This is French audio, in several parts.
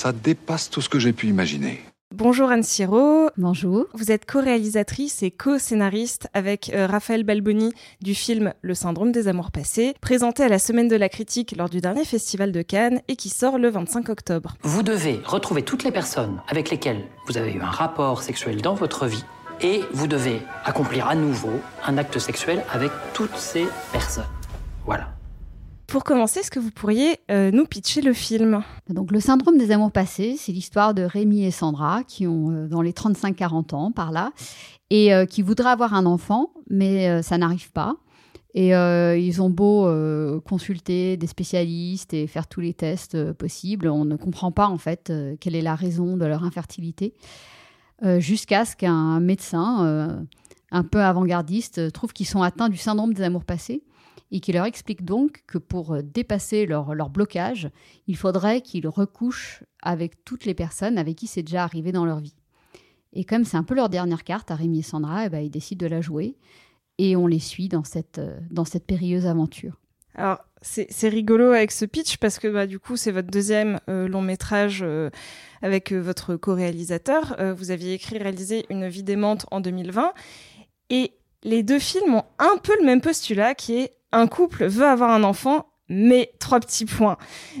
Ça dépasse tout ce que j'ai pu imaginer. Bonjour Anne Siro. Bonjour. Vous êtes co-réalisatrice et co-scénariste avec euh, Raphaël Balboni du film Le syndrome des amours passés, présenté à la Semaine de la critique lors du dernier festival de Cannes et qui sort le 25 octobre. Vous devez retrouver toutes les personnes avec lesquelles vous avez eu un rapport sexuel dans votre vie et vous devez accomplir à nouveau un acte sexuel avec toutes ces personnes. Voilà. Pour commencer, est-ce que vous pourriez euh, nous pitcher le film? Donc, Le syndrome des amours passés, c'est l'histoire de Rémi et Sandra qui ont euh, dans les 35-40 ans par là et euh, qui voudraient avoir un enfant, mais ça n'arrive pas. Et ils ont beau consulter des spécialistes et faire tous les tests possibles, on ne comprend pas en fait quelle est la raison de leur infertilité, jusqu'à ce qu'un médecin un peu avant-gardiste euh, trouve qu'ils sont atteints du syndrome des amours passés et qui leur explique donc que pour euh, dépasser leur, leur blocage, il faudrait qu'ils recouchent avec toutes les personnes avec qui c'est déjà arrivé dans leur vie. Et comme c'est un peu leur dernière carte à Rémi et Sandra, eh ben, ils décident de la jouer et on les suit dans cette, euh, dans cette périlleuse aventure. Alors, c'est rigolo avec ce pitch parce que bah, du coup, c'est votre deuxième long métrage avec votre co-réalisateur. Vous aviez écrit et réalisé Une vie démente en 2020. Et les deux films ont un peu le même postulat qui est un couple veut avoir un enfant, mais trois petits points.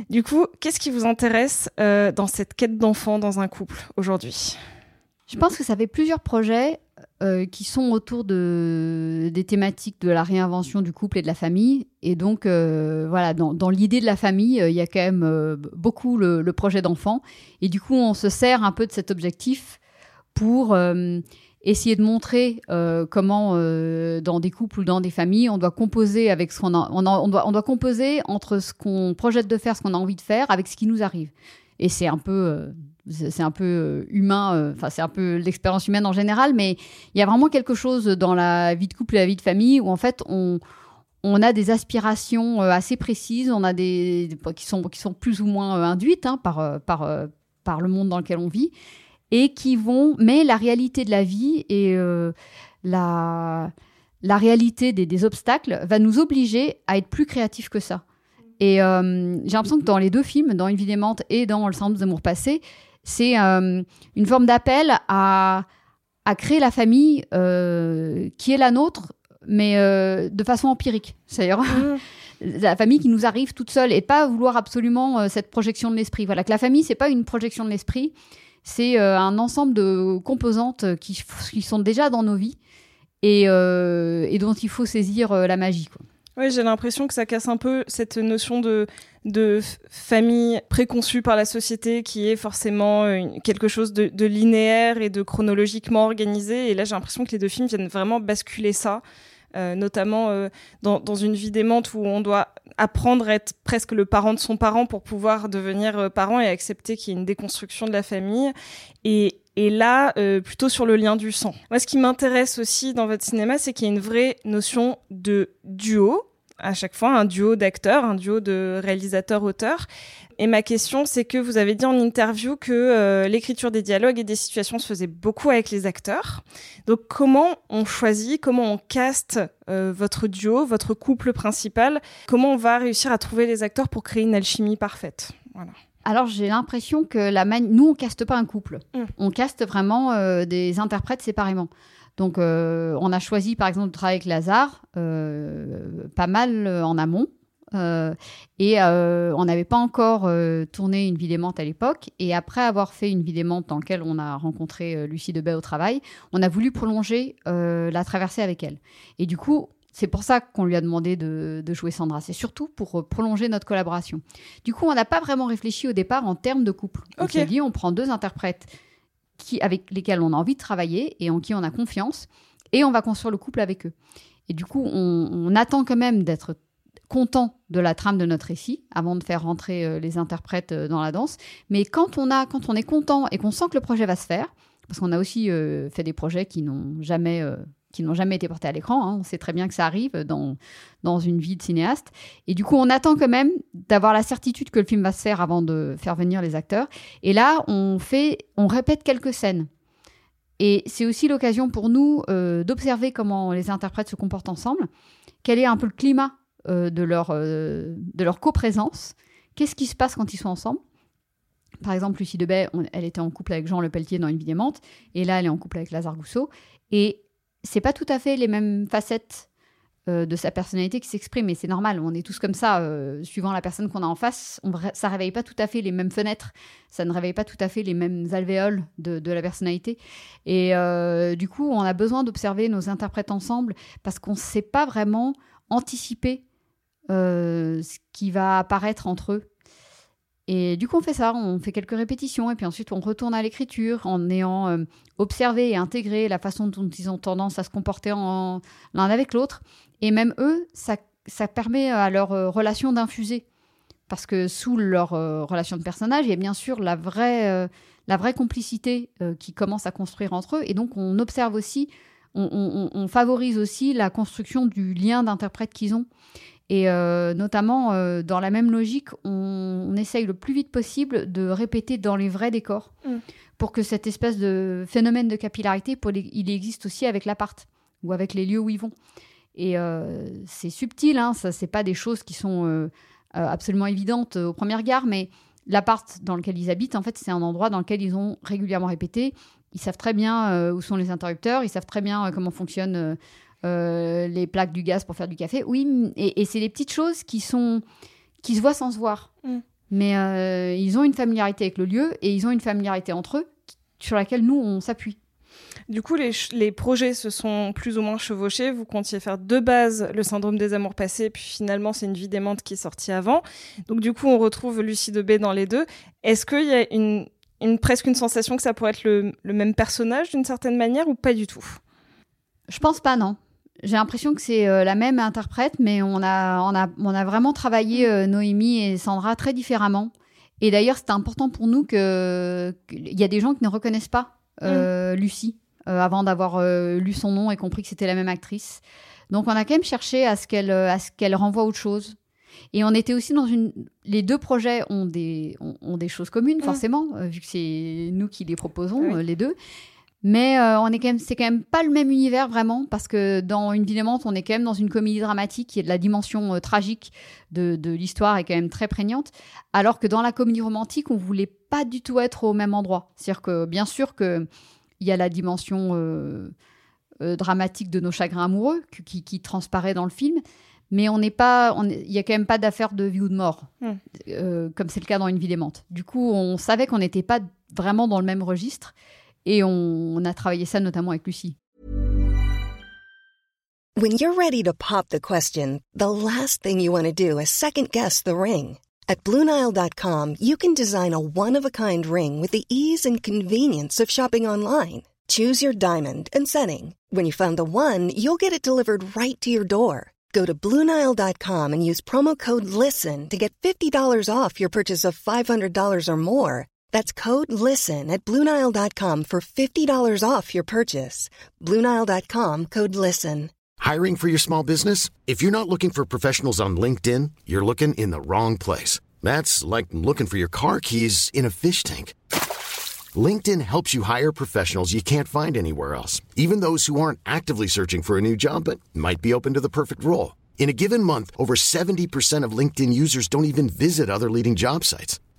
Du coup, qu'est-ce qui vous intéresse euh, dans cette quête d'enfant dans un couple aujourd'hui? Je pense que ça fait plusieurs projets euh, qui sont autour de, des thématiques de la réinvention du couple et de la famille. Et donc, euh, voilà, dans, l'idée de la famille, il y a quand même beaucoup le, projet d'enfant. Et du coup, on se sert un peu de cet objectif pour essayer de montrer euh, comment, euh, dans des couples ou dans des familles, on doit composer avec ce qu'on on, doit, on doit composer entre ce qu'on projette de faire, ce qu'on a envie de faire, avec ce qui nous arrive. Et c'est un peu, euh, c'est un peu humain, enfin c'est un peu l'expérience humaine en général, mais il y a vraiment quelque chose dans la vie de couple et la vie de famille où en fait on on a des aspirations assez précises, on a des qui sont qui sont plus ou moins induites hein, par par par le monde dans lequel on vit et qui vont mais la réalité de la vie et euh, la la réalité des, des obstacles va nous obliger à être plus créatifs que ça. Et euh, j'ai l'impression que dans les deux films, dans Une vie démente et dans Le syndrome des amours passés, c'est euh, une forme d'appel à, à créer la famille qui est la nôtre, mais de façon empirique. C'est-à-dire la famille qui nous arrive toute seule et pas vouloir absolument euh, cette projection de l'esprit. Voilà, que la famille, c'est pas une projection de l'esprit, c'est euh, un ensemble de composantes qui, sont déjà dans nos vies et, euh, dont il faut saisir euh, la magie. Oui, j'ai l'impression que ça casse un peu cette notion de, famille préconçue par la société qui est forcément quelque chose de, linéaire et de chronologiquement organisé. Et là, j'ai l'impression que les deux films viennent vraiment basculer ça, notamment dans, dans une vie démente où on doit apprendre à être presque le parent de son parent pour pouvoir devenir euh, parent et accepter qu'il y ait une déconstruction de la famille. Et, et là, euh, plutôt sur le lien du sang. Moi, ce qui m'intéresse aussi dans votre cinéma, c'est qu'il y a une vraie notion de duo à chaque fois, un duo d'acteurs, un duo de réalisateurs-auteurs. Et ma question, c'est que vous avez dit en interview que euh, l'écriture des dialogues et des situations se faisait beaucoup avec les acteurs. Donc, comment on choisit, comment on caste euh, votre duo, votre couple principal? Comment on va réussir à trouver les acteurs pour créer une alchimie parfaite? Voilà. Alors j'ai l'impression que la mani- nous on caste pas un couple, Mm. on caste vraiment euh, des interprètes séparément. Donc euh, on a choisi par exemple de travailler avec Lazare euh, pas mal euh, en amont Euh, et euh, on n'avait pas encore euh, tourné une vidémente à l'époque. Et après avoir fait une vidémente dans laquelle on a rencontré Lucie Debay au travail, on a voulu prolonger la traversée avec elle. Et du coup, c'est pour ça qu'on lui a demandé de, jouer Sandra. C'est surtout pour prolonger notre collaboration. Du coup, on n'a pas vraiment réfléchi au départ en termes de couple. On s'est dit, on prend deux interprètes avec lesquels on a envie de travailler et en qui on a confiance, et on va construire le couple avec eux. Et du coup, on, attend quand même d'être content de la trame de notre récit avant de faire rentrer euh, les interprètes euh, dans la danse. Mais quand on, a, quand on est content et qu'on sent que le projet va se faire, parce qu'on a aussi euh, fait des projets qui n'ont jamais qui n'ont jamais été portés à l'écran. Hein. On sait très bien que ça arrive dans, dans une vie de cinéaste. Et du coup, on attend quand même d'avoir la certitude que le film va se faire avant de faire venir les acteurs. Et là, on fait, on répète quelques scènes. Et c'est aussi l'occasion pour nous euh, d'observer comment les interprètes se comportent ensemble, quel est un peu le climat euh, de leur, euh, de leur coprésence, qu'est-ce qui se passe quand ils sont ensemble? Par exemple, Lucie Debay, elle était en couple avec Jean Le Pelletier dans Une vie aimante, et là, elle est en couple avec Lazare Gousseau. Et c'est pas tout à fait les mêmes facettes euh, de sa personnalité qui s'expriment, et c'est normal, on est tous comme ça, euh, suivant la personne qu'on a en face, on, ça réveille pas tout à fait les mêmes fenêtres, ça ne réveille pas tout à fait les mêmes alvéoles de, la personnalité. Et euh, du coup, on a besoin d'observer nos interprètes ensemble, parce qu'on ne sait pas vraiment anticiper ce qui va apparaître entre eux. Et du coup, on fait ça, on fait quelques répétitions, et puis ensuite on retourne à l'écriture en ayant euh, observé et intégré la façon dont ils ont tendance à se comporter l'un avec l'autre. Et même eux, ça, permet à leur euh, relation d'infuser. Parce que sous leur euh, relation de personnage, il y a bien sûr la vraie complicité qui commence à construire entre eux. Et donc on observe aussi, on favorise aussi la construction du lien d'interprète qu'ils ont. Et euh, notamment, euh, dans la même logique, on, essaye le plus vite possible de répéter dans les vrais décors mm. pour que cette espèce de phénomène de capillarité, il existe aussi avec l'appart ou avec les lieux où ils vont. Et euh, c'est subtil, hein, ça, c'est pas des choses qui sont absolument évidentes au premier regard, mais l'appart dans lequel ils habitent, en fait, c'est un endroit dans lequel ils ont régulièrement répété. Ils savent très bien où sont les interrupteurs, ils savent très bien comment fonctionne euh, les plaques du gaz pour faire du café. Oui, et, c'est des petites choses qui sont qui se voient sans se voir. Mm. Mais euh, ils ont une familiarité avec le lieu et ils ont une familiarité entre eux sur laquelle nous on s'appuie. Du coup, les, les, projets se sont plus ou moins chevauchés. Vous comptiez faire de base le syndrome des amours passés, puis finalement, c'est une vie démente qui est sortie avant. Donc, du coup, on retrouve Lucie de B dans les deux. Est-ce qu'il y a une, une, presque une sensation que ça pourrait être le, le même personnage d'une certaine manière ou pas du tout? Je pense pas, non. J'ai l'impression que c'est euh, la même interprète, mais on a, on a, on a vraiment travaillé euh, Noémie et Sandra très différemment. Et d'ailleurs, c'était important pour nous qu'il y a des gens qui ne reconnaissent pas euh, mm. Lucie avant d'avoir lu son nom et compris que c'était la même actrice. Donc, on a quand même cherché à ce qu'elle à ce qu'elle renvoie autre chose. Et on était aussi dans une. Les deux projets ont des, ont, des choses communes, mm. forcément, vu que c'est nous qui les proposons, les deux. Mais euh, on est quand même, c'est quand même pas le même univers vraiment, parce que dans Une vie on est quand même dans une comédie dramatique qui est de la dimension euh, tragique de, de l'histoire est quand même très prégnante, alors que dans la comédie romantique, on voulait pas du tout être au même endroit. C'est-à-dire que bien sûr que il y a la dimension euh, dramatique de nos chagrins amoureux qui, qui, transparaît dans le film, mais on n'est pas, il y a quand même pas d'affaire de vie ou de mort, hmm. comme c'est le cas dans Une vie Du coup, on savait qu'on n'était pas vraiment dans le même registre. Et on, on a travaillé ça notamment avec Lucie. When you're ready to pop the question, the last thing you want to do is second guess the ring. At BlueNile.com, you can design a one-of-a-kind ring with the ease and convenience of shopping online. Choose your diamond and setting. When you find the one, you'll get it delivered right to your door. Go to BlueNile.com and use promo code LISTEN to get $50 off your purchase of $500 or more. That's code LISTEN at Bluenile.com for $50 off your purchase. Bluenile.com code LISTEN. Hiring for your small business? If you're not looking for professionals on LinkedIn, you're looking in the wrong place. That's like looking for your car keys in a fish tank. LinkedIn helps you hire professionals you can't find anywhere else, even those who aren't actively searching for a new job but might be open to the perfect role. In a given month, over 70% of LinkedIn users don't even visit other leading job sites.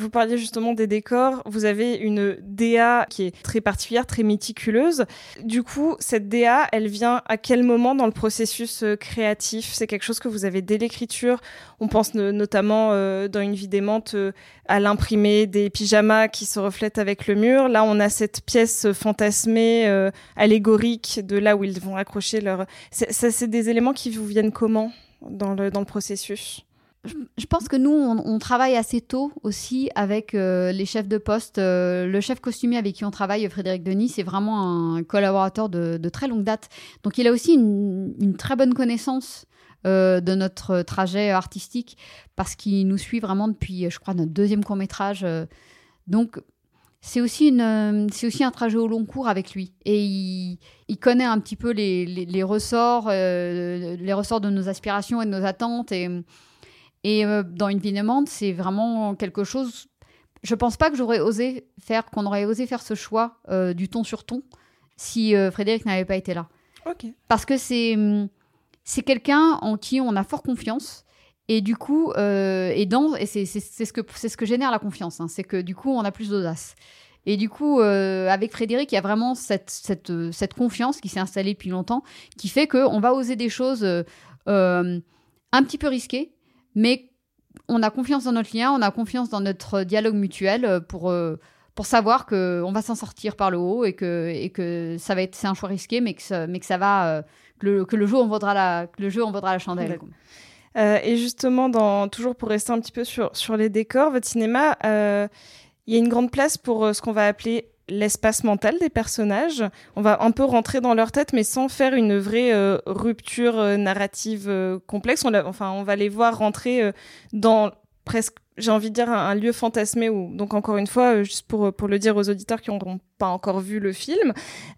Vous parliez justement des décors. Vous avez une DA qui est très particulière, très méticuleuse. Du coup, cette DA, elle vient à quel moment dans le processus euh, créatif? C'est quelque chose que vous avez dès l'écriture. On pense notamment euh, dans une vie d'aimante euh, à l'imprimer des pyjamas qui se reflètent avec le mur. Là, on a cette pièce fantasmée, allégorique de là où ils vont accrocher leur. Ça, c'est des éléments qui vous viennent comment dans le, dans le processus? Je pense que nous, on, travaille assez tôt aussi avec euh, les chefs de poste. Euh, le chef costumier avec qui on travaille, Frédéric Denis, c'est vraiment un collaborateur de, très longue date. Donc il a aussi une, très bonne connaissance euh, de notre trajet artistique parce qu'il nous suit vraiment depuis, je crois, notre deuxième court métrage. donc c'est aussi, un trajet au long cours avec lui. Et il, connaît un petit peu les, ressorts, les ressorts de nos aspirations et de nos attentes. Et euh, dans une vie c'est vraiment quelque chose. Je pense pas que j'aurais osé faire, qu'on aurait osé faire ce choix euh, du ton sur ton si euh, Frédéric n'avait pas été là. Parce que c'est hum, c'est quelqu'un en qui on a fort confiance. Et du coup, et, dans, et c'est, ce que, c'est ce que génère la confiance, hein, c'est que du coup, on a plus d'audace. Et du coup, avec Frédéric, il y a vraiment cette, cette, cette confiance qui s'est installée depuis longtemps, qui fait qu'on va oser des choses un petit peu risquées, mais on a confiance dans notre lien, on a confiance dans notre dialogue mutuel euh, pour, euh, pour savoir qu'on va s'en sortir par le haut et que, et que ça va être c'est un choix risqué, mais que mais que ça va euh, que, le, jeu en vaudra la le jeu en vaudra la chandelle. et justement, dans, toujours pour rester un petit peu sur, sur les décors, votre cinéma, il y a une grande place pour ce qu'on va appeler l'espace mental des personnages. On va un peu rentrer dans leur tête, mais sans faire une vraie euh, rupture euh, narrative euh, complexe. On, enfin, on va les voir rentrer dans presque j'ai envie de dire un, lieu fantasmé où donc encore une fois juste pour pour le dire aux auditeurs qui n'auront pas encore vu le film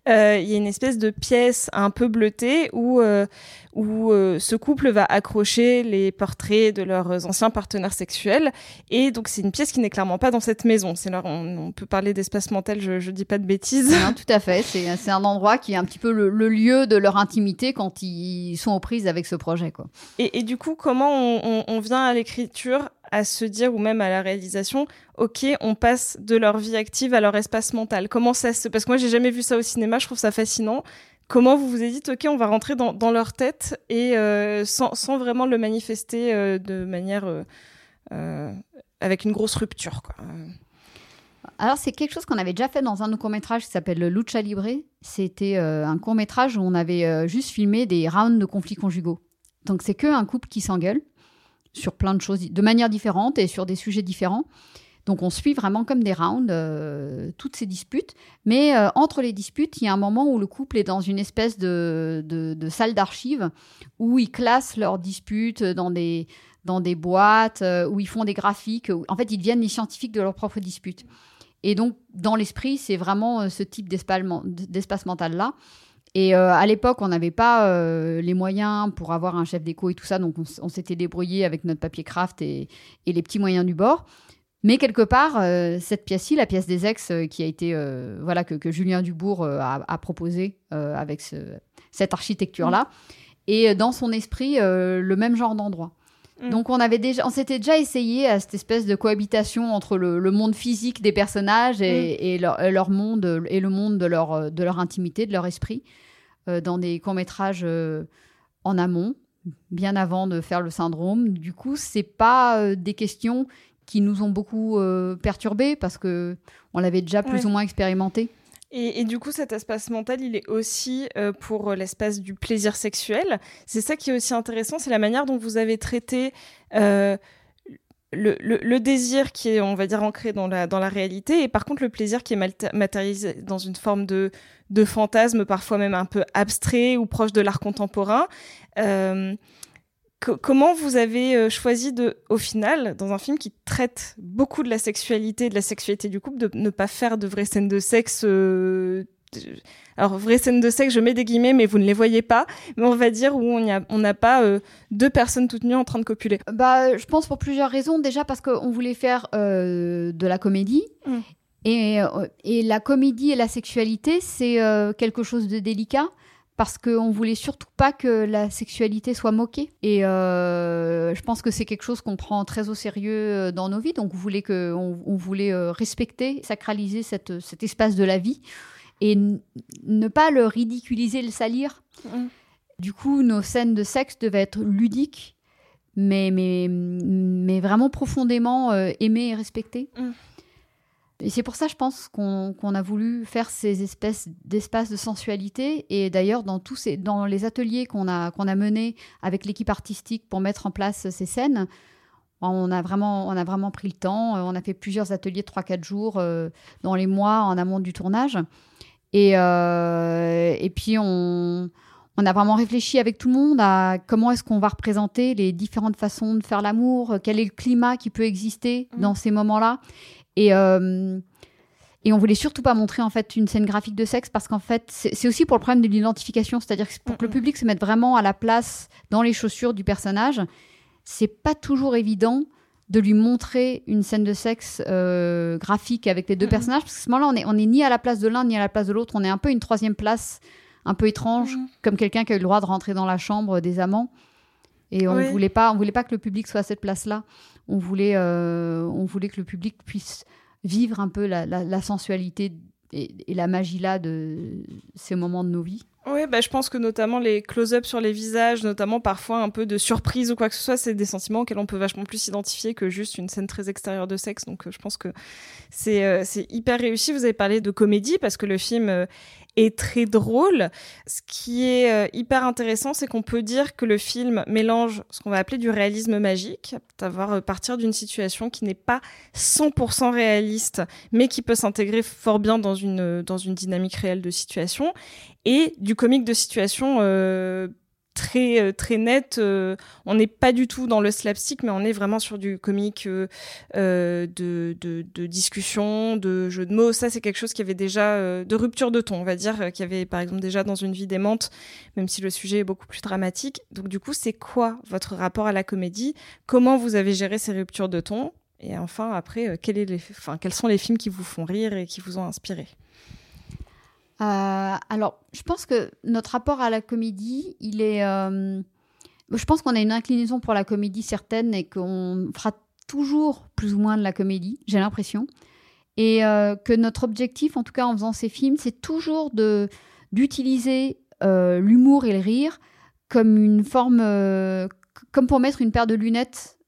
euh, il y a une espèce de pièce un peu bleutée où euh, où euh, ce couple va accrocher les portraits de leurs anciens partenaires sexuels. Et donc c'est une pièce qui n'est clairement pas dans cette maison. C'est là on, peut parler d'espace mental je je dis pas de bêtises. Non, tout à fait. C'est c'est un endroit qui est un petit peu le, lieu de leur intimité quand ils sont aux prises avec ce projet quoi. Et, et du coup comment on, on vient à l'écriture à se dire, ou même à la réalisation, ok, on passe de leur vie active à leur espace mental. Comment ça se... Parce que moi, j'ai jamais vu ça au cinéma, je trouve ça fascinant. Comment vous vous êtes dit, ok, on va rentrer dans, leur tête et euh, sans, vraiment le manifester euh, de manière... Euh, avec une grosse rupture. Alors, c'est quelque chose qu'on avait déjà fait dans un de nos courts-métrages qui s'appelle Lucha Libre. C'était un court-métrage où on avait juste filmé des rounds de conflits conjugaux. Donc, c'est que un couple qui s'engueule sur plein de choses, de manière différente et sur des sujets différents. Donc on suit vraiment comme des rounds euh, toutes ces disputes. Mais euh, entre les disputes, il y a un moment où le couple est dans une espèce de, de, salle d'archives où ils classent leurs disputes dans des, dans des boîtes, euh, où ils font des graphiques. en fait, ils deviennent les scientifiques de leurs propres disputes. Et donc, dans l'esprit, c'est vraiment ce type d'espace mental-là. Et euh, à l'époque, on n'avait pas euh, les moyens pour avoir un chef d'écho et tout ça, donc on, s'était débrouillé avec notre papier craft et, les petits moyens du bord. Mais quelque part, euh, cette pièce-ci, la pièce des ex, qui a été, voilà, que, Julien Dubourg a, a, proposé avec cette architecture-là, et dans son esprit, le même genre d'endroit. Mm. Donc on avait déjà, on s'était déjà essayé à cette espèce de cohabitation entre le, monde physique des personnages et, mm. leur, monde et le monde de leur, de leur intimité, de leur esprit, euh, dans des courts métrages euh, en amont, bien avant de faire le syndrome. Du coup, c'est pas euh, des questions qui nous ont beaucoup perturbés parce que on l'avait déjà plus ou moins expérimenté. Et, du coup, cet espace mental, il est aussi euh, pour l'espace du plaisir sexuel. C'est ça qui est aussi intéressant, c'est la manière dont vous avez traité euh, le, désir qui est, on va dire, ancré dans la, dans la réalité, et par contre le plaisir qui est matérialisé dans une forme de, de fantasme, parfois même un peu abstrait ou proche de l'art contemporain. Euh, comment vous avez euh, choisi de, au final, dans un film qui traite beaucoup de la sexualité, de la sexualité du couple, de ne pas faire de vraies scènes de sexe euh, alors, vraies scènes de sexe, je mets des guillemets, mais vous ne les voyez pas. Mais on va dire où on n'a pas euh, deux personnes toutes nues en train de copuler. Bah, je pense pour plusieurs raisons. Déjà parce qu'on voulait faire de la comédie. Mm. Et, et, la comédie et la sexualité, c'est quelque chose de délicat parce qu'on voulait surtout pas que la sexualité soit moquée. Et euh, je pense que c'est quelque chose qu'on prend très au sérieux euh, dans nos vies. Donc on voulait, que, on, voulait euh, respecter, sacraliser cette, cet espace de la vie et ne pas le ridiculiser, le salir. Mm. Du coup, nos scènes de sexe devaient être ludiques, mais, mais, mais vraiment profondément aimées et respectées. Mm. Et c'est pour ça, je pense, qu'on a voulu faire ces espèces d'espaces de sensualité. Et d'ailleurs, dans tous ces, dans les ateliers qu'on a, qu'on a menés avec l'équipe artistique pour mettre en place ces scènes, on a vraiment, on a vraiment pris le temps. On a fait plusieurs ateliers de 3-4 jours euh, dans les mois en amont du tournage. Et, euh, et puis, on, on a vraiment réfléchi avec tout le monde à comment est-ce qu'on va représenter les différentes façons de faire l'amour, quel est le climat qui peut exister mmh. dans ces moments-là. Et, euh, et on voulait surtout pas montrer en fait une scène graphique de sexe parce qu'en fait c'est aussi pour le problème de l'identification, c'est-à-dire que pour que le public se mette vraiment à la place dans les chaussures du personnage, c'est pas toujours évident de lui montrer une scène de sexe euh, graphique avec les deux personnages parce que à ce moment-là on est on est ni à la place de l'un ni à la place de l'autre, on est un peu une troisième place un peu étrange comme quelqu'un qui a eu le droit de rentrer dans la chambre des amants. Et on ne voulait pas, on voulait pas que le public soit à cette place-là. On voulait, euh, on voulait que le public puisse vivre un peu la, sensualité et, la magie là de ces moments de nos vies. Oui, bah, je pense que notamment les close-ups sur les visages, notamment parfois un peu de surprise ou quoi que ce soit, c'est des sentiments auxquels on peut vachement plus s'identifier que juste une scène très extérieure de sexe. Donc euh, je pense que euh, c'est hyper réussi. Vous avez parlé de comédie parce que le film est très drôle. Ce qui est euh, hyper intéressant, c'est qu'on peut dire que le film mélange ce qu'on va appeler du réalisme magique, d'avoir euh, partir d'une situation qui n'est pas 100% réaliste, mais qui peut s'intégrer fort bien dans une, euh, dans une dynamique réelle de situation, et du comique de situation euh, très net. Euh, on n'est pas du tout dans le slapstick, mais on est vraiment sur du comique euh, de, de, discussion, de jeu de mots. Ça, c'est quelque chose qui avait déjà de rupture de ton, on va dire, qui avait par exemple déjà dans une vie démente, même si le sujet est beaucoup plus dramatique. Donc du coup, c'est quoi votre rapport à la comédie? Comment vous avez géré ces ruptures de ton? Et enfin, après, quels sont les films qui vous font rire et qui vous ont inspiré? Euh, alors, je pense que notre rapport à la comédie, il est. Euh, je pense qu'on a une inclinaison pour la comédie certaine et qu'on fera toujours plus ou moins de la comédie, j'ai l'impression. Et euh, que notre objectif, en tout cas en faisant ces films, c'est toujours de d'utiliser l'humour et le rire comme une forme, comme pour mettre une paire de lunettes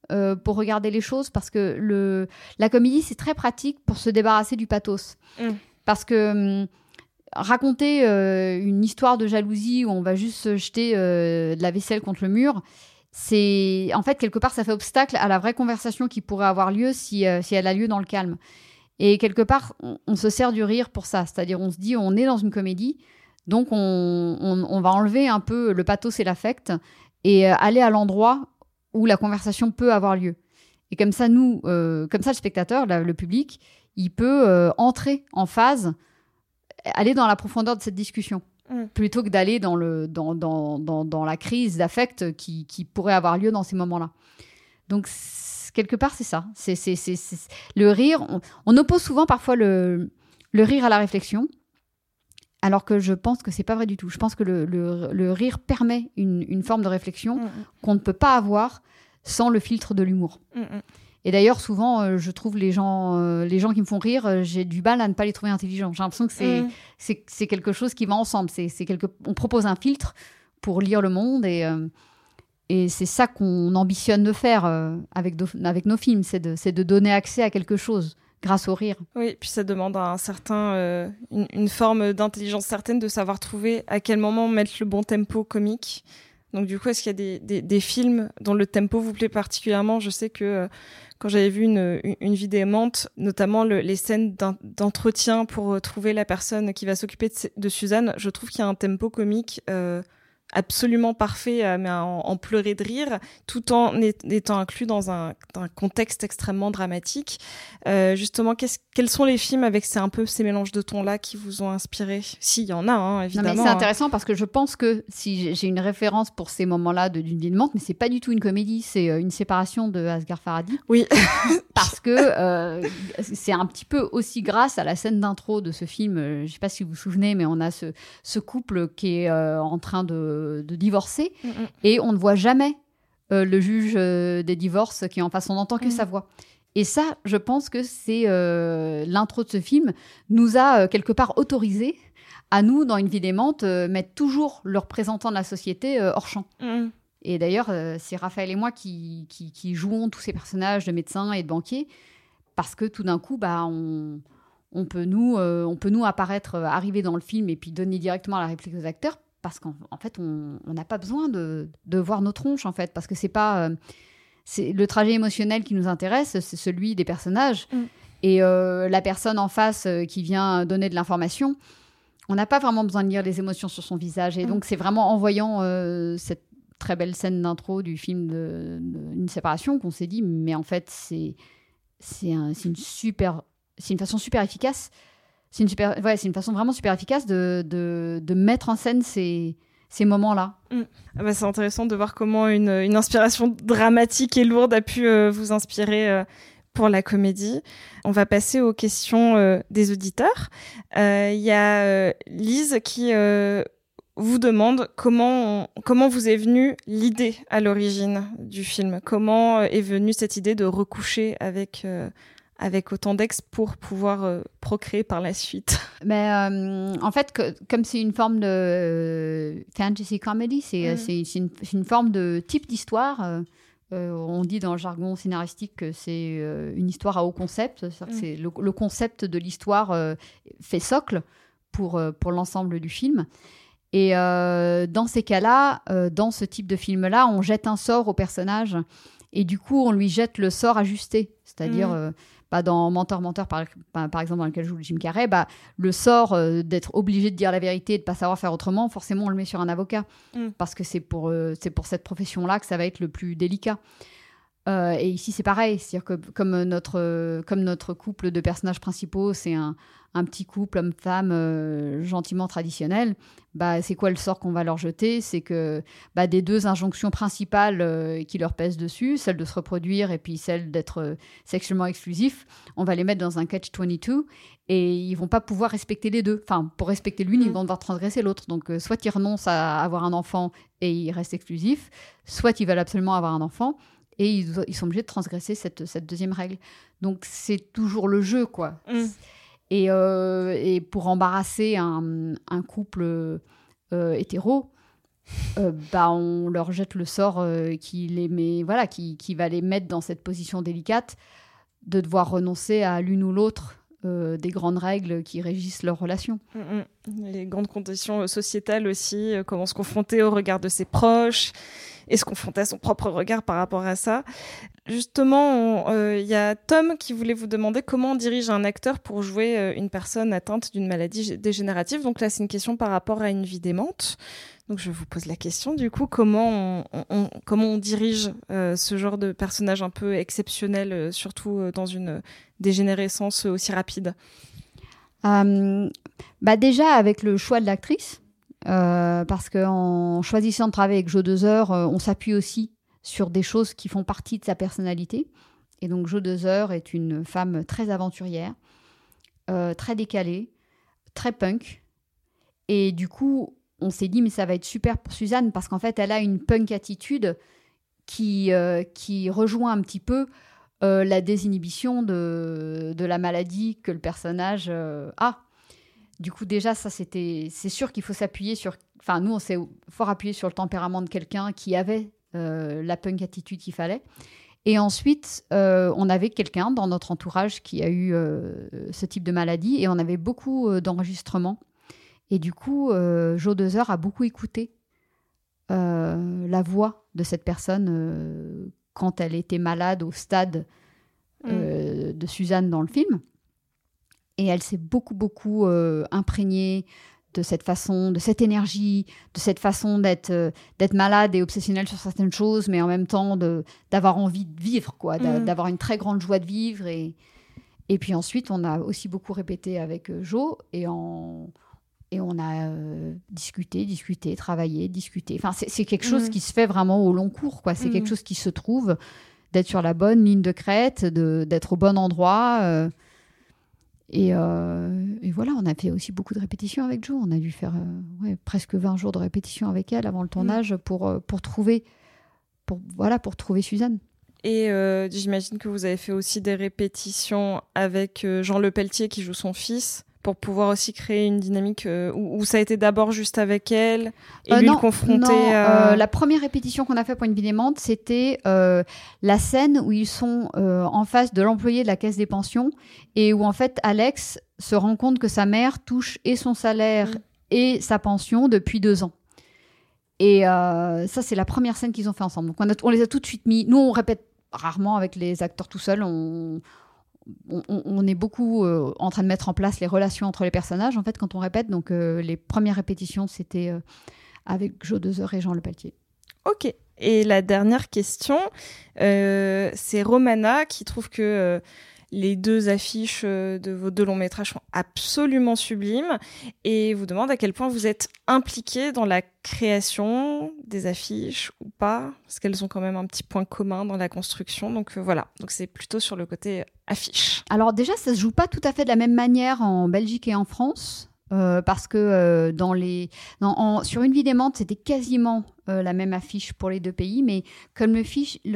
pour regarder les choses, parce que le, la comédie, c'est très pratique pour se débarrasser du pathos. Mmh. Parce que hum, raconter euh, une histoire de jalousie où on va juste jeter euh, de la vaisselle contre le mur, c'est en fait quelque part ça fait obstacle à la vraie conversation qui pourrait avoir lieu si, euh, si elle a lieu dans le calme. Et quelque part, on, se sert du rire pour ça, c'est-à-dire on se dit on est dans une comédie, donc on, on, va enlever un peu le pathos et l'affect et aller à l'endroit où la conversation peut avoir lieu. Et comme ça, nous, comme ça, le spectateur, le public, il peut entrer en phase aller dans la profondeur de cette discussion. Mm. Plutôt que d'aller dans, le, dans, dans, dans, dans la crise d'affect qui, qui, pourrait avoir lieu dans ces moments-là. Donc, quelque part, c'est ça. C'est, c'est, c'est, le rire. On, oppose souvent parfois le, le rire à la réflexion, alors que je pense que c'est pas vrai du tout. Je pense que le, le, le rire permet une, une, forme de réflexion mm, mm. qu'on ne peut pas avoir sans le filtre de l'humour. Et d'ailleurs, souvent, euh, je trouve les gens, euh, les gens qui me font rire, euh, j'ai du mal à ne pas les trouver intelligents. J'ai l'impression que c'est, mm. c'est, quelque chose qui va ensemble. C'est, quelque... On propose un filtre pour lire le monde et, et c'est ça qu'on ambitionne de faire avec, avec nos films, c'est de, c'est de donner accès à quelque chose grâce au rire. Oui, puis ça demande un certain, une, une, forme d'intelligence certaine de savoir trouver à quel moment mettre le bon tempo comique. Donc du coup, est-ce qu'il y a des, des, des, films dont le tempo vous plaît particulièrement? Je sais que quand j'avais vu une, une, vidéo notamment les scènes d'entretien pour euh, trouver la personne qui va s'occuper de, Suzanne, je trouve qu'il y a un tempo comique euh, absolument parfait, mais en, pleurer de rire, tout en étant inclus dans un, contexte extrêmement dramatique. justement, quels sont les films avec ces, un peu ces mélanges de tons-là qui vous ont inspiré? S'il y en a, hein, évidemment. c'est intéressant parce que je pense que si j'ai une référence pour ces moments-là d'une vie de mais c'est pas du tout une comédie, c'est une séparation de Asghar Farhadi. Oui. parce que c'est un petit peu aussi grâce à la scène d'intro de ce film. Je sais pas si vous vous souvenez, mais on a ce, ce couple qui est en train de de, divorcer mm, mm. et on ne voit jamais euh, le juge euh, des divorces qui est en face, on n'entend que mm. sa voix. Et ça, je pense que c'est euh, l'intro de ce film nous a quelque part autorisé à nous, dans une vie démente, mettre toujours le représentant de la société hors champ. Et d'ailleurs, c'est Raphaël et moi qui, qui, jouons tous ces personnages de médecins et de banquiers parce que tout d'un coup, bah, on, on peut nous, on peut nous apparaître, arriver dans le film et puis donner directement la réplique aux acteurs parce qu'en fait, on n'a pas besoin de, voir nos tronches, en fait, parce que c'est pas. Euh, c'est le trajet émotionnel qui nous intéresse, c'est celui des personnages. Mm. Et euh, la personne en face euh, qui vient donner de l'information, on n'a pas vraiment besoin de lire les émotions sur son visage. Et mm. donc, c'est vraiment en voyant cette très belle scène d'intro du film de, Une séparation qu'on s'est dit, mais en fait, c'est une super. C'est une façon super efficace c'est une, façon vraiment super efficace de, mettre en scène ces, moments-là. Mm. Ah bah, c'est intéressant de voir comment une, inspiration dramatique et lourde a pu euh, vous inspirer euh, pour la comédie. On va passer aux questions euh, des auditeurs. Il y a Lise qui vous demande comment vous est venue l'idée à l'origine du film. Comment est venue cette idée de recoucher avec avec autant d'ex pour pouvoir euh, procréer par la suite Mais euh, en fait, comme c'est une forme de euh, fantasy comedy, c'est mm. une, forme de type d'histoire. on dit dans le jargon scénaristique que c'est une histoire à haut concept. Mm. le, le, concept de l'histoire fait socle pour, pour l'ensemble du film. Et dans ces cas-là, dans ce type de film-là, on jette un sort au personnage et du coup, on lui jette le sort ajusté. C'est-à-dire, mm dans Mentor Mentor par, par, exemple dans lequel joue Jim Carrey, bah, le sort euh, d'être obligé de dire la vérité et de pas savoir faire autrement, forcément on le met sur un avocat mm. parce que c'est pour euh, c'est pour cette profession là que ça va être le plus délicat. Euh, et ici c'est pareil, c'est-à-dire que comme notre comme notre couple de personnages principaux, c'est un, un petit couple homme-femme euh, gentiment traditionnel, bah, c'est quoi le sort qu'on va leur jeter? C'est que bah, des deux injonctions principales euh, qui leur pèsent dessus, celle de se reproduire et puis celle d'être sexuellement exclusif, on va les mettre dans un catch-22 et ils vont pas pouvoir respecter les deux. Enfin, pour respecter l'une, ils mm. vont devoir transgresser l'autre. Donc, soit ils renoncent à avoir un enfant et ils restent exclusifs, soit ils veulent absolument avoir un enfant et ils, sont obligés de transgresser cette, cette deuxième règle. Donc, c'est toujours le jeu, quoi. Mm. Euh, et, pour embarrasser un, couple euh, hétéro, euh, bah, on leur jette le sort qui, les met, voilà, qui, qui, va les mettre dans cette position délicate de devoir renoncer à l'une ou l'autre des grandes règles qui régissent leur relation. Mm, mm. Les grandes conditions sociétales aussi, comment se confronter au regard de ses proches, et se confronter à son propre regard par rapport à ça. Justement, euh, il y a Tom qui voulait vous demander comment on dirige un acteur pour jouer euh, une personne atteinte d'une maladie dégénérative. Donc là, c'est une question par rapport à une vie démente. Donc je vous pose la question, du coup, comment on, dirige euh, ce genre de personnage un peu exceptionnel, surtout dans une dégénérescence aussi rapide? Bah Déjà avec le choix de l'actrice, euh, parce qu'en choisissant de travailler avec Joe Dezer, euh, on s'appuie aussi sur des choses qui font partie de sa personnalité. Et donc Joe Dezer est une femme très aventurière, euh, très décalée, très punk. Et du coup, on s'est dit, mais ça va être super pour Suzanne, parce qu'en fait, elle a une punk attitude qui, qui rejoint un petit peu la désinhibition de, de, la maladie que le personnage a. Du coup, déjà, ça, c'était, c'est sûr qu'il faut s'appuyer sur. Enfin, nous, on s'est fort appuyé sur le tempérament de quelqu'un qui avait euh, la punk attitude qu'il fallait. Et ensuite, euh, on avait quelqu'un dans notre entourage qui a eu euh, ce type de maladie et on avait beaucoup d'enregistrements. Et du coup, Joe Dezer a beaucoup écouté la voix de cette personne quand elle était malade au stade mmh. de Suzanne dans le film. Et elle s'est beaucoup, beaucoup euh, imprégnée de cette façon, de cette énergie, de cette façon d'être euh, d'être malade et obsessionnel sur certaines choses, mais en même temps d'avoir envie de vivre, quoi, Mm. d'avoir une très grande joie de vivre. Et, et puis ensuite, on a aussi beaucoup répété avec euh, Jo et, en, et on a euh, discuté, discuté, travaillé, discuté. Enfin, c'est quelque chose Mm. qui se fait vraiment au long cours, quoi. C'est quelque chose qui se trouve d'être sur la bonne ligne de crête, de- d'être au bon endroit. euh, et, euh, et voilà, on a fait aussi beaucoup de répétitions avec Jo. On a dû faire ouais, presque 20 jours de répétition avec elle avant le tournage pour, pour trouver pour, voilà, pour trouver Suzanne. Et euh, j'imagine que vous avez fait aussi des répétitions avec Jean Le Pelletier qui joue son fils pour pouvoir aussi créer une dynamique euh, où, où ça a été d'abord juste avec elle et Euh, lui non, le confronter non, euh, la première répétition qu'on a fait pour une vidémante, c'était la scène où ils sont en face de l'employé de la caisse des pensions et où en fait Alex se rend compte que sa mère touche et son salaire Mm. et sa pension depuis deux ans. Et ça, c'est la première scène qu'ils ont fait ensemble. Donc on, a- on les a tout de suite mis. Nous, on répète rarement avec les acteurs tout seuls. On, on, est beaucoup euh, en train de mettre en place les relations entre les personnages, en fait, quand on répète. Donc, euh, les premières répétitions, c'était euh, avec Joe Dezer et Jean Le Pelletier. Ok. Et la dernière question, c'est Romana qui trouve que les deux affiches euh, de vos deux longs métrages sont absolument sublimes et vous demande à quel point vous êtes impliqué dans la création des affiches ou pas, parce qu'elles ont quand même un petit point commun dans la construction. Donc euh, voilà, donc c'est plutôt sur le côté euh, affiche. Alors déjà, ça se joue pas tout à fait de la même manière en Belgique et en France. parce que sur une vie d'aimante, c'était quasiment la même affiche pour les deux pays, mais comme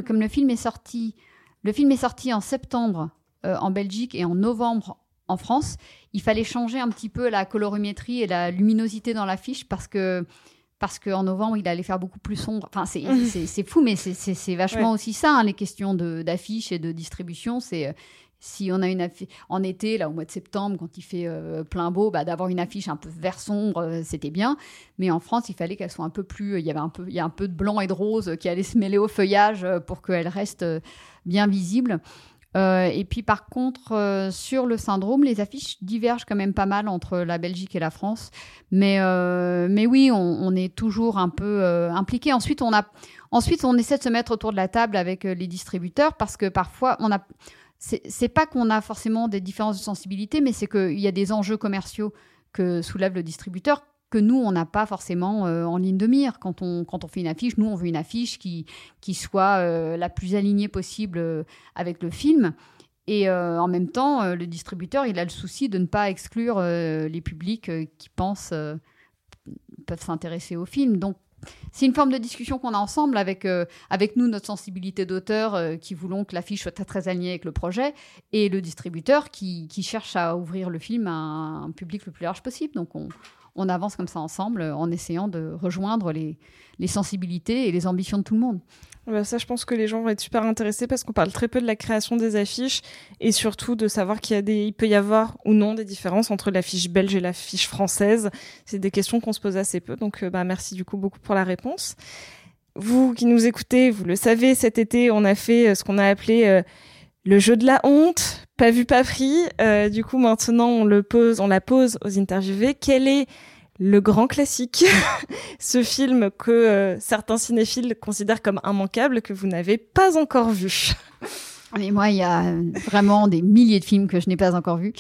comme le film est sorti, le film est sorti en septembre en Belgique et en novembre en France, il fallait changer un petit peu la colorimétrie et la luminosité dans l'affiche parce que parce qu'en novembre, il allait faire beaucoup plus sombre. Enfin, c'est fou, mais c'est- vachement Ouais. aussi ça, hein, les questions de- d'affiches et de distribution. C'est euh, si on a une affiche en été, là au mois de septembre, quand il fait euh, plein beau, bah, d'avoir une affiche un peu vert sombre, euh, c'était bien. Mais en France, il fallait qu'elle soit un peu plus. Il y avait un peu, il y a un peu de blanc et de rose qui allait se mêler au feuillage euh, pour qu'elle reste euh, bien visible. Euh, et puis par contre, euh, sur le syndrome, les affiches divergent quand même pas mal entre la Belgique et la France. Mais, euh, mais oui, on, est toujours un peu impliqué. Ensuite, on a, ensuite, on essaie de se mettre autour de la table avec les distributeurs parce que parfois, on a, c'est pas qu'on a forcément des différences de sensibilité, mais c'est qu'il y a des enjeux commerciaux que soulève le distributeur que nous, on n'a pas forcément euh, en ligne de mire. Quand on, quand on fait une affiche, nous, on veut une affiche qui, qui soit euh, la plus alignée possible euh, avec le film. Et en même temps, le distributeur, il a le souci de ne pas exclure les publics qui pensent peuvent s'intéresser au film. Donc, c'est une forme de discussion qu'on a ensemble avec, avec nous, notre sensibilité d'auteur, qui voulons que l'affiche soit très, très alignée avec le projet, et le distributeur qui, qui cherche à ouvrir le film à un public le plus large possible. Donc, on, on avance comme ça ensemble euh, en essayant de rejoindre les, sensibilités et les ambitions de tout le monde. Bah, ça, je pense que les gens vont être super intéressés parce qu'on parle très peu de la création des affiches et surtout de savoir qu'il a il peut y avoir ou non des différences entre l'affiche belge et l'affiche française. C'est des questions qu'on se pose assez peu. Donc, bah, merci du coup beaucoup pour la réponse. Vous qui nous écoutez, vous le savez, cet été, on a fait euh, ce qu'on a appelé le jeu de la honte, pas vu, pas pris. Euh, du coup, maintenant, on le pose, on la pose aux interviewés. Quel est le grand classique, ce film que euh, certains cinéphiles considèrent comme immanquable, que vous n'avez pas encore vu? Et moi, il y a vraiment des milliers de films que je n'ai pas encore vus.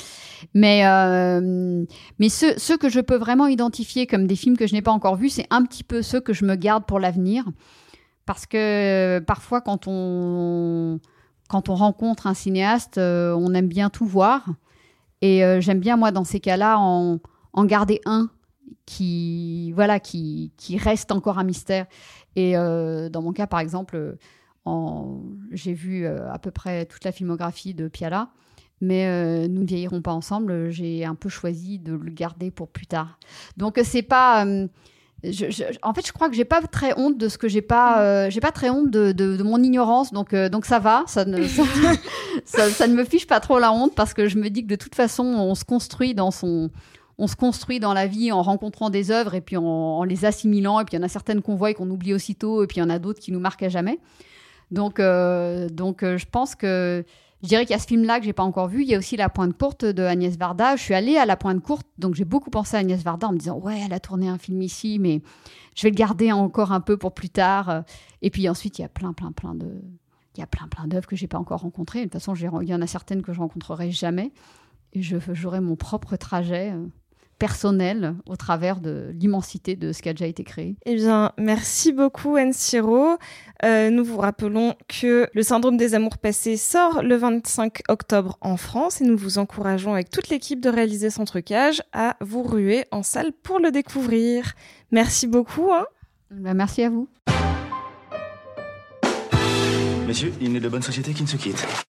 Mais, euh, mais ceux, ceux que je peux vraiment identifier comme des films que je n'ai pas encore vus, c'est un petit peu ceux que je me garde pour l'avenir. Parce que parfois, quand on, quand on rencontre un cinéaste, euh, on aime bien tout voir. Et euh, j'aime bien, moi, dans ces cas-là, en, garder un qui, voilà, qui, qui reste encore un mystère. Et euh, dans mon cas, par exemple, j'ai vu à peu près toute la filmographie de Piala. Mais nous ne vieillirons pas ensemble. J'ai un peu choisi de le garder pour plus tard. Donc c'est pas. Je, je, en fait, je crois que j'ai pas très honte de ce que j'ai pas. Euh, j'ai pas très honte de, de, de mon ignorance. Donc euh, donc ça va. Ça ne ça, ça, ça ne me fiche pas trop la honte parce que je me dis que de toute façon on se construit dans son on se construit dans la vie en rencontrant des œuvres et puis en, en les assimilant. Et puis il y en a certaines qu'on voit et qu'on oublie aussitôt, et puis il y en a d'autres qui nous marquent à jamais. Donc, euh, donc je pense que Je dirais qu'il y a ce film-là que j'ai pas encore vu. Il y a aussi La Pointe Courte de Agnès Varda. Je suis allée à La Pointe Courte, donc j'ai beaucoup pensé à Agnès Varda en me disant ouais, elle a tourné un film ici, mais je vais le garder encore un peu pour plus tard. Et puis ensuite, il y a plein, plein, plein de, il y a plein, plein d'œuvres que j'ai pas encore rencontrées. De toute façon, il y en a certaines que je rencontrerai jamais. Et je j'aurai mon propre trajet euh, personnel au travers de l'immensité de ce qui a déjà été créé. Eh bien, merci beaucoup Anne Siro. Euh, nous vous rappelons que le syndrome des amours passés sort le 25 octobre en France et nous vous encourageons avec toute l'équipe de réaliser Centre Cage à vous ruer en salle pour le découvrir. Merci beaucoup. Hein bah, merci à vous. Messieurs, il n'est de bonne société qui ne se quitte.